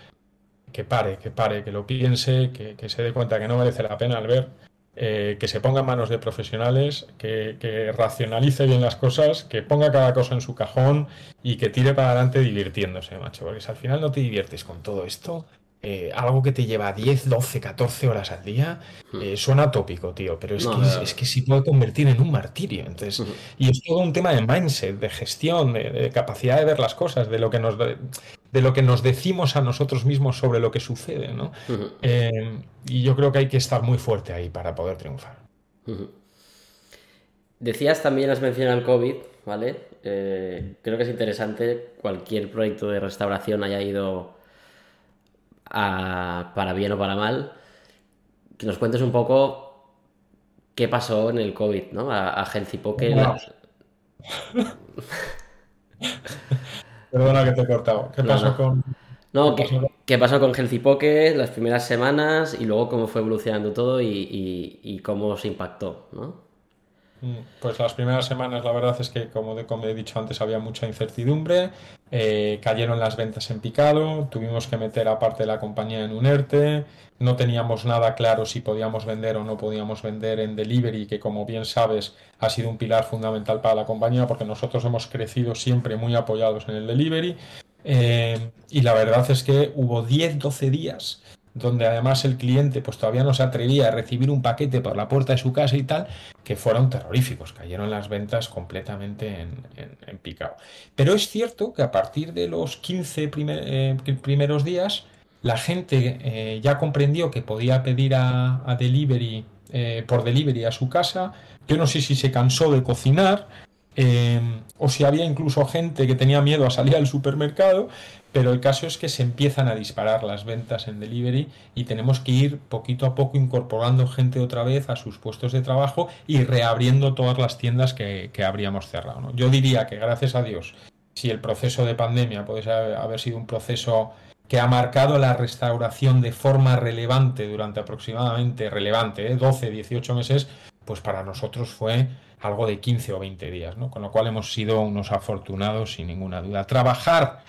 que pare, que pare, que lo piense, que, se dé cuenta que no merece la pena al ver, eh, que se ponga en manos de profesionales, que, que, racionalice bien las cosas, que ponga cada cosa en su cajón y que tire para adelante divirtiéndose, macho. Porque si al final no te diviertes con todo esto, eh, algo que te lleva 10, 12, 14 horas al día, hmm. eh, suena tópico, tío, pero es, que, es, que sí puede convertir en un martirio. Entonces. Y es todo un tema de mindset, de gestión, de, capacidad de ver las cosas, de lo, que nos, de, lo que nos decimos a nosotros mismos sobre lo que sucede. ¿no? Eh, y yo creo que hay que estar muy fuerte ahí para poder triunfar. Decías también, has mencionado el COVID, ¿vale? creo que es interesante, cualquier proyecto de restauración haya ido para bien o para mal, que nos cuentes un poco qué pasó en el COVID, ¿no? A, a Poke. Perdona que te he cortado. ¿Qué pasó con.? No, ¿qué, pasó con Healthy las primeras semanas y luego cómo fue evolucionando todo y, y cómo se impactó, ¿no? Mm, pues las primeras semanas la verdad es que, como, he dicho antes, había mucha incertidumbre, eh, cayeron las ventas en picado, tuvimos que meter a parte de la compañía en un ERTE, no teníamos nada claro si podíamos vender o no podíamos vender en delivery, que como bien sabes ha sido un pilar fundamental para la compañía porque nosotros hemos crecido siempre muy apoyados en el delivery. Eh, y la verdad es que hubo 10-12 días donde además el cliente pues todavía no se atrevía a recibir un paquete por la puerta de su casa y tal, que fueron terroríficos, cayeron las ventas completamente en, picado. Pero es cierto que a partir de los 15 eh, primeros días, la gente eh, ya comprendió que podía pedir a, delivery, eh, por delivery a su casa. Yo no sé si se cansó de cocinar, o si había incluso gente que tenía miedo a salir al supermercado, pero el caso es que se empiezan a disparar las ventas en delivery y tenemos que ir poquito a poco incorporando gente otra vez a sus puestos de trabajo y reabriendo todas las tiendas que, habríamos cerrado. Yo diría que gracias a Dios, si el proceso de pandemia puede haber sido un proceso que ha marcado la restauración de forma relevante durante aproximadamente, relevante, 12, ¿eh? 18 meses, pues para nosotros fue algo de 15 o 20 días, ¿no? Con lo cual hemos sido unos afortunados sin ninguna duda. Trabajar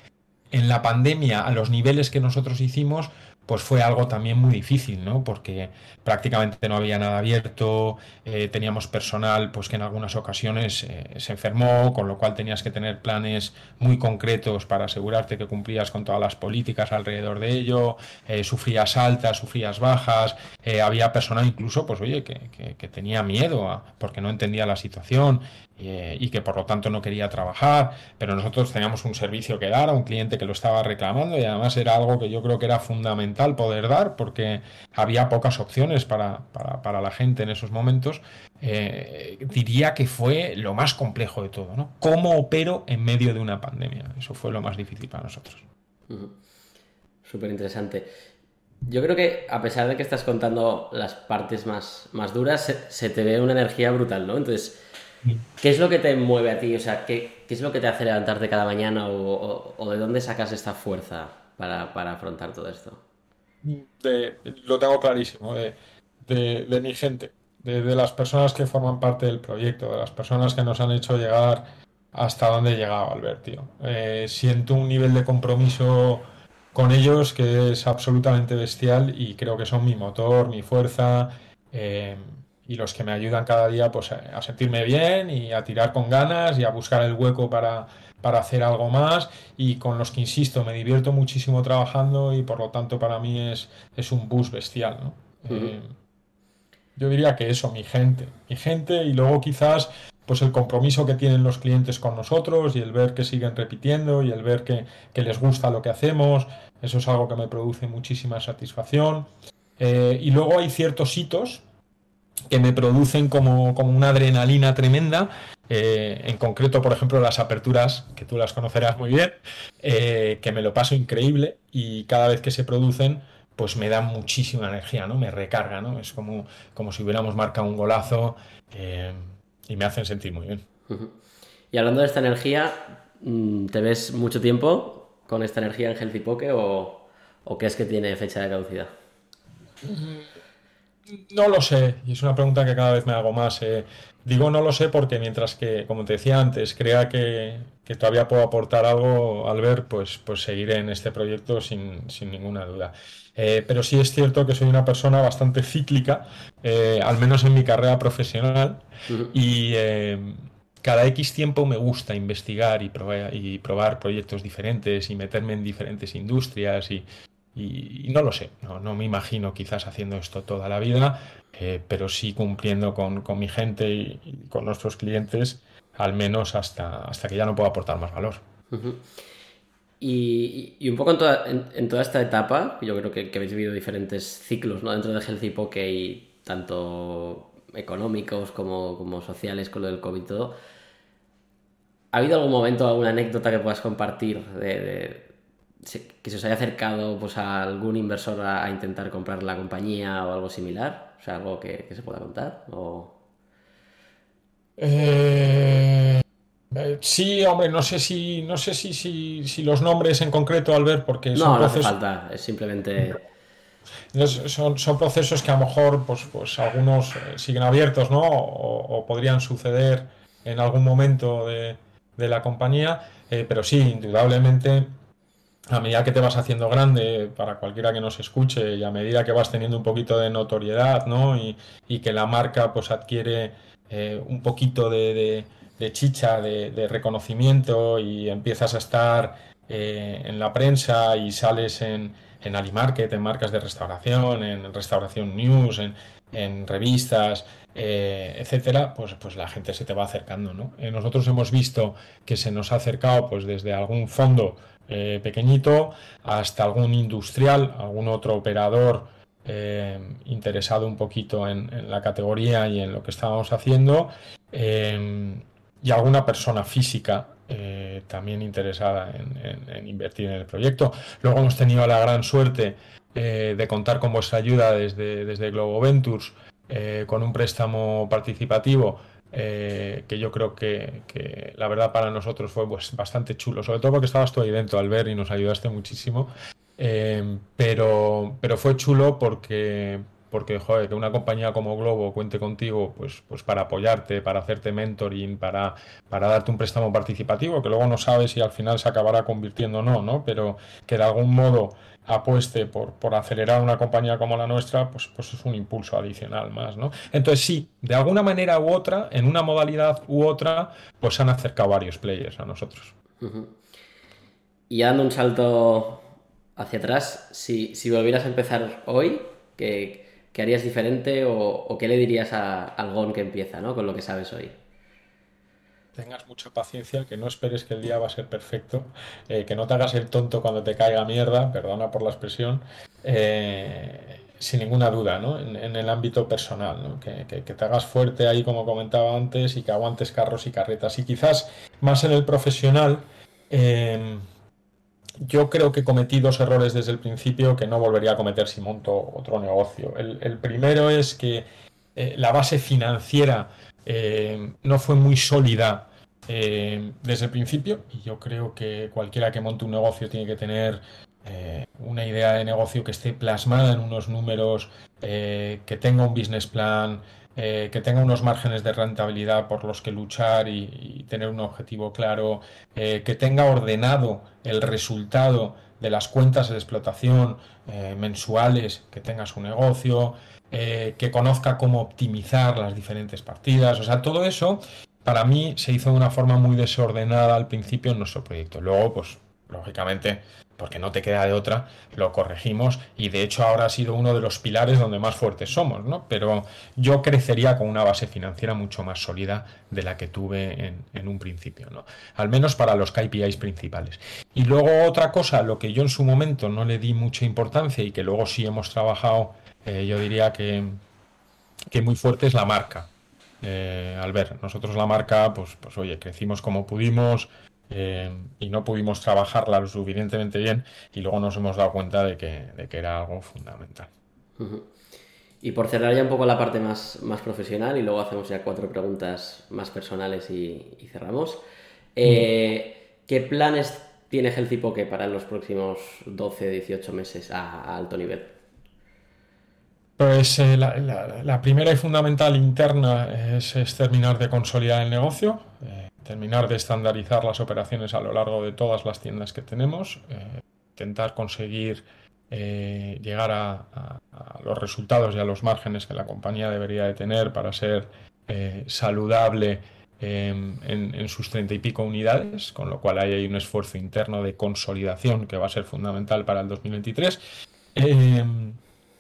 en la pandemia a los niveles que nosotros hicimos, pues fue algo también muy difícil, ¿no? Porque prácticamente no había nada abierto, eh, teníamos personal pues que en algunas ocasiones eh, se enfermó, con lo cual tenías que tener planes muy concretos para asegurarte que cumplías con todas las políticas alrededor de ello, eh, sufrías altas, sufrías bajas, había personal incluso, pues oye, que, que, tenía miedo porque no entendía la situación y que por lo tanto no quería trabajar, pero nosotros teníamos un servicio que dar a un cliente que lo estaba reclamando y además era algo que yo creo que era fundamental poder dar porque había pocas opciones para, la gente en esos momentos. Eh, diría que fue lo más complejo de todo, ¿no? ¿Cómo opero en medio de una pandemia? Eso fue lo más difícil para nosotros. Súper interesante. Yo creo que a pesar de que estás contando las partes más, más duras, se te ve una energía brutal, ¿no? Entonces, ¿Qué es lo que te mueve a ti? O sea, ¿qué, es lo que te hace levantarte cada mañana o, de dónde sacas esta fuerza para, afrontar todo esto? lo tengo clarísimo, de, mi gente, de, las personas que forman parte del proyecto, de las personas que nos han hecho llegar hasta donde he llegado, Albert. Eh, siento un nivel de compromiso con ellos que es absolutamente bestial y creo que son mi motor, mi fuerza. Eh, y los que me ayudan cada día pues, a sentirme bien y a tirar con ganas y a buscar el hueco para, para hacer algo más y con los que, insisto, me divierto muchísimo trabajando y por lo tanto para mí es, es un bus bestial. ¿no? Eh, yo diría que eso, mi gente, mi gente y luego quizás pues el compromiso que tienen los clientes con nosotros y el ver que siguen repitiendo y el ver que, les gusta lo que hacemos, eso es algo que me produce muchísima satisfacción. Eh, y luego hay ciertos hitos que me producen como, una adrenalina tremenda. Eh, en concreto, por ejemplo, las aperturas, que tú las conocerás muy bien, eh, que me lo paso increíble y cada vez que se producen, pues me dan muchísima energía, ¿no? Me recarga, ¿no? Es como, como si hubiéramos marcado un golazo eh, y me hacen sentir muy bien. Y hablando de esta energía, mm, ¿te ves mucho tiempo con esta energía en Healthy Poke o, o crees que tiene fecha de caducidad? No lo sé, y es una pregunta que cada vez me hago más. Eh. Digo no lo sé porque mientras que, como te decía antes, crea que, todavía puedo aportar algo al ver, pues, pues seguiré en este proyecto sin, ninguna duda. Eh, pero sí es cierto que soy una persona bastante cíclica, eh, al menos en mi carrera profesional, y cada X tiempo me gusta investigar y probar, y probar proyectos diferentes y meterme en diferentes industrias y, y, no lo sé, no, me imagino quizás haciendo esto toda la vida, eh, pero sí cumpliendo con, mi gente y, con nuestros clientes, al menos hasta, hasta que ya no pueda aportar más valor. y, un poco en toda, en, toda, esta etapa, yo creo que, habéis vivido diferentes ciclos ¿no? dentro de Healthy Poke, tanto económicos como, como sociales con lo del COVID y todo. ¿Ha habido algún momento, alguna anécdota que puedas compartir de que se os haya acercado pues, a algún inversor a, intentar comprar la compañía o algo similar? O sea, algo que, se pueda contar. Eh, eh, sí, hombre, no sé si no sé si, si, los nombres en concreto, Albert, porque son no, no hace falta, es simplemente son, son, procesos que a lo mejor pues, pues algunos eh, siguen abiertos, ¿no? O, podrían suceder en algún momento de, la compañía, pero sí, indudablemente a medida que te vas haciendo grande, para cualquiera que nos escuche, y a medida que vas teniendo un poquito de notoriedad, ¿no? Y, que la marca pues adquiere eh, un poquito de, chicha, de, reconocimiento y empiezas a estar eh, en la prensa y sales en, en Alimarket, en marcas de restauración, en Restauración News, en, revistas, eh, etcétera, pues, pues la gente se te va acercando, ¿no? nosotros hemos visto que se nos ha acercado pues desde algún fondo eh, pequeñito hasta algún industrial, algún otro operador eh, interesado un poquito en, la categoría y en lo que estábamos haciendo eh, y alguna persona física también interesada en, invertir en el proyecto. Luego hemos tenido la gran suerte de contar con vuestra ayuda desde, desde Globo Ventures con un préstamo participativo eh, que yo creo que, la verdad para nosotros fue pues, bastante chulo, sobre todo porque estabas tú ahí dentro al ver y nos ayudaste muchísimo, eh, pero, pero fue chulo porque, porque joder, que una compañía como Globo cuente contigo pues, pues para apoyarte, para hacerte mentoring, para, para darte un préstamo participativo, que luego no sabes si al final se acabará convirtiendo o no, ¿no? pero que de algún modo apueste por, por acelerar una compañía como la nuestra, pues, pues es un impulso adicional más, ¿no? Entonces sí, de alguna manera u otra, en una modalidad u otra, pues han acercado varios players a nosotros. Y dando un salto hacia atrás, si, volvieras a empezar hoy, ¿qué, harías diferente o, qué le dirías a, al GON que empieza, ¿no? Con lo que sabes hoy tengas mucha paciencia, que no esperes que el día va a ser perfecto, eh, que no te hagas el tonto cuando te caiga mierda, perdona por la expresión, eh, sin ninguna duda, ¿no? En, el ámbito personal, ¿no? que, te hagas fuerte ahí, como comentaba antes, y que aguantes carros y carretas. Y quizás más en el profesional, em, yo creo que cometí dos errores desde el principio que no volvería a cometer si monto otro negocio. El, primero es que eh, la base financiera no fue muy sólida eh, desde el principio y yo creo que cualquiera que monte un negocio tiene que tener eh, una idea de negocio que esté plasmada en unos números, eh, que tenga un business plan, que tenga unos márgenes de rentabilidad por los que luchar y, tener un objetivo claro, que tenga ordenado el resultado de las cuentas de explotación mensuales que tenga su negocio, que conozca cómo optimizar las diferentes partidas, o sea, todo eso para mí se hizo de una forma muy desordenada al principio en nuestro proyecto. Luego, pues, lógicamente, porque no te queda de otra, lo corregimos y de hecho ahora ha sido uno de los pilares donde más fuertes somos, ¿no? Pero yo crecería con una base financiera mucho más sólida de la que tuve en, un principio, ¿no? Al menos para los KPIs principales. Y luego otra cosa, lo que yo en su momento no le di mucha importancia y que luego sí hemos trabajado, eh, yo diría que, que muy fuerte es la marca. Eh, al ver, nosotros la marca, pues, pues oye, crecimos como pudimos eh, y no pudimos trabajarla lo suficientemente bien y luego nos hemos dado cuenta de que, era algo fundamental. Y por cerrar ya un poco la parte más, más profesional y luego hacemos ya cuatro preguntas más personales y, cerramos. Eh, ¿Qué planes tiene Healthy Poke para los próximos 12, 18 meses a alto nivel? Pues eh, la, primera y fundamental interna es, terminar de consolidar el negocio, eh, terminar de estandarizar las operaciones a lo largo de todas las tiendas que tenemos, eh, intentar conseguir llegar a, los resultados y a los márgenes que la compañía debería de tener para ser saludable en, en, sus treinta y pico unidades, con lo cual ahí hay un esfuerzo interno de consolidación que va a ser fundamental para el 2023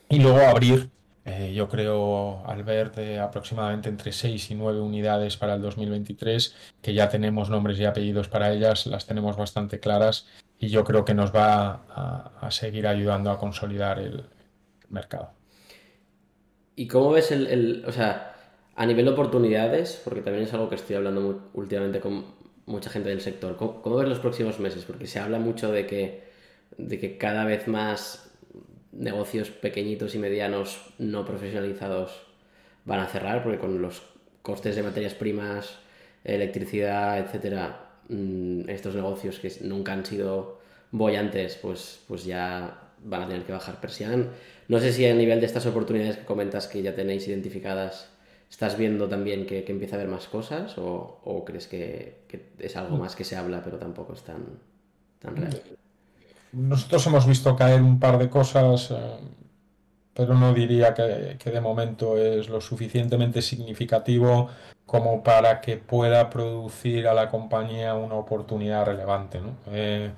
y luego abrir, eh, yo creo, al ver de aproximadamente entre 6 y 9 unidades para el 2023, que ya tenemos nombres y apellidos para ellas, las tenemos bastante claras y yo creo que nos va a, seguir ayudando a consolidar el, mercado. ¿Y cómo ves el, o sea, a nivel de oportunidades, porque también es algo que estoy hablando últimamente con mucha gente del sector, ¿cómo, ¿cómo, ves los próximos meses? Porque se habla mucho de que, de que cada vez más negocios pequeñitos y medianos no profesionalizados van a cerrar porque con los costes de materias primas, electricidad, etcétera, mm, estos negocios que nunca han sido bollantes, pues, pues ya van a tener que bajar persian. No sé si a nivel de estas oportunidades que comentas que ya tenéis identificadas, estás viendo también que, empieza a haber más cosas o, crees que, es algo más que se habla pero tampoco es tan, tan real. Nosotros hemos visto caer un par de cosas, eh, pero no diría que, de momento es lo suficientemente significativo como para que pueda producir a la compañía una oportunidad relevante. Eh,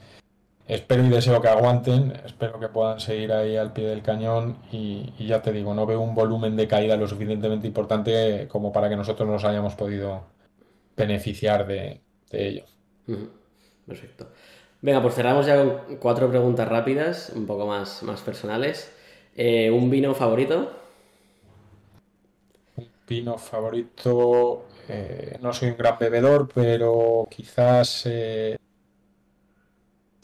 espero y deseo que aguanten, espero que puedan seguir ahí al pie del cañón y, ya te digo, no veo un volumen de caída lo suficientemente importante como para que nosotros nos hayamos podido beneficiar de, ello. Perfecto. Venga, pues cerramos ya con cuatro preguntas rápidas, un poco más, más personales. Eh, ¿Un vino favorito? Un vino favorito. Eh, no soy un gran bebedor, pero quizás eh,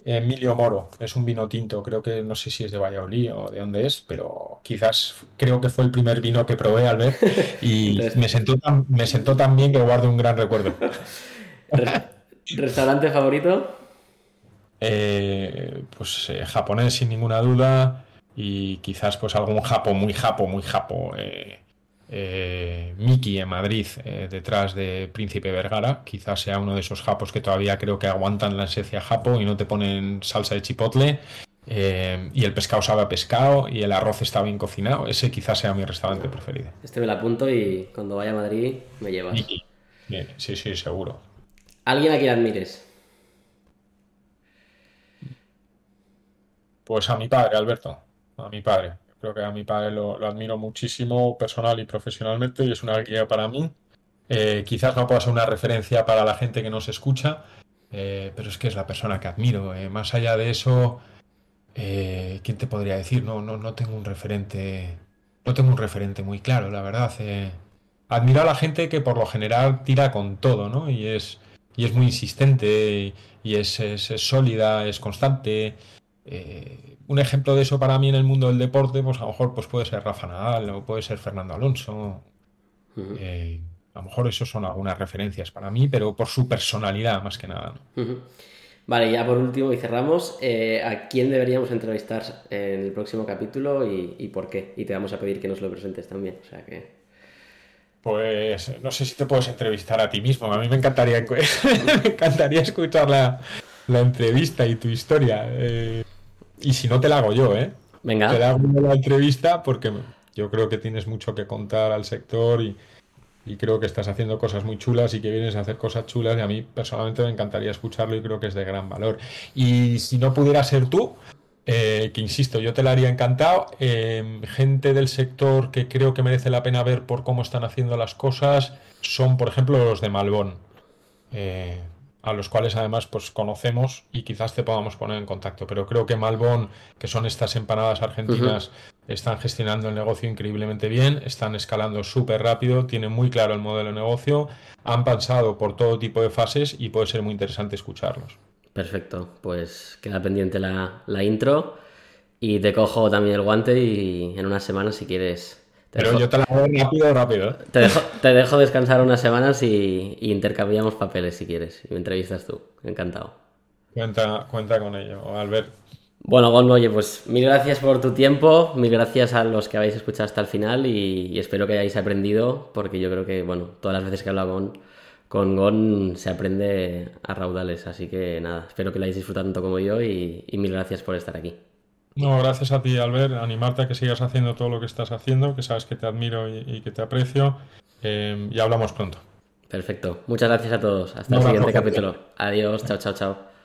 Emilio Moro. Es un vino tinto. Creo que no sé si es de Valladolid o de dónde es, pero quizás creo que fue el primer vino que probé al ver y me sentó tan, me sentó tan bien que guardo un gran recuerdo. ¿Restaurante favorito? Eh, pues eh, japonés sin ninguna duda y quizás pues algún japo, muy japo, muy japo. Eh, Miki en Madrid, detrás de Príncipe Vergara, quizás sea uno de esos japos que todavía creo que aguantan la esencia japo y no te ponen salsa de chipotle. y el pescado sabe a pescado y el arroz está bien cocinado. Ese quizás sea mi restaurante preferido. Este me lo apunto y cuando vaya a Madrid me llevas. Miki. sí, sí, seguro. ¿Alguien a quien admires? Pues a mi padre, Alberto, a mi padre. Creo que a mi padre lo, admiro muchísimo personal y profesionalmente y es una guía para mí. Eh, quizás no pueda ser una referencia para la gente que nos escucha, eh, pero es que es la persona que admiro. Eh. Más allá de eso, ¿quién te podría decir? No, no, no tengo un referente, no tengo un referente muy claro, la verdad. admiro a la gente que por lo general tira con todo, ¿no? Y es, y es muy insistente y, es, es sólida, es constante. Eh, un ejemplo de eso para mí en el mundo del deporte, pues a lo mejor pues puede ser Rafa Nadal o puede ser Fernando Alonso. Eh, a lo mejor eso son algunas referencias para mí, pero por su personalidad más que nada. Vale, ya por último y cerramos. Eh, ¿A quién deberíamos entrevistar en el próximo capítulo y, por qué? Y te vamos a pedir que nos lo presentes también. O sea que... Pues no sé si te puedes entrevistar a ti mismo. A mí me encantaría, me encantaría escuchar la, la entrevista y tu historia. Y si no, te la hago yo, ¿eh? Venga. Te la hago la entrevista porque yo creo que tienes mucho que contar al sector y, y creo que estás haciendo cosas muy chulas y que vienes a hacer cosas chulas y a mí personalmente me encantaría escucharlo y creo que es de gran valor. Y si no pudiera ser tú, eh, que insisto, yo te la haría encantado, eh, gente del sector que creo que merece la pena ver por cómo están haciendo las cosas son, por ejemplo, los de Malbón. Eh, a los cuales además pues conocemos y quizás te podamos poner en contacto. Pero creo que Malbón, que son estas empanadas argentinas, están gestionando el negocio increíblemente bien, están escalando súper rápido, tienen muy claro el modelo de negocio, han pasado por todo tipo de fases y puede ser muy interesante escucharlos. Perfecto, pues queda pendiente la, la intro y te cojo también el guante y en unas semanas si quieres pero yo te la hago rápido, rápido. ¿eh? Te dejo, descansar unas semanas y, intercambiamos papeles si quieres. Y me entrevistas tú. Encantado. Cuenta, cuenta con ello, Albert. Bueno, Gon, oye, pues mil gracias por tu tiempo, mil gracias a los que habéis escuchado hasta el final y, espero que hayáis aprendido, porque yo creo que, bueno, todas las veces que he hablado con, con Gon se aprende a raudales, así que nada, espero que lo hayáis disfrutado tanto como yo y mil gracias por estar aquí. No, gracias a ti, Albert. Animarte a que sigas haciendo todo lo que estás haciendo, que sabes que te admiro y, que te aprecio. Eh, y hablamos pronto. Perfecto. Muchas gracias a todos. Hasta el siguiente capítulo. Adiós. Chao, chao, chao.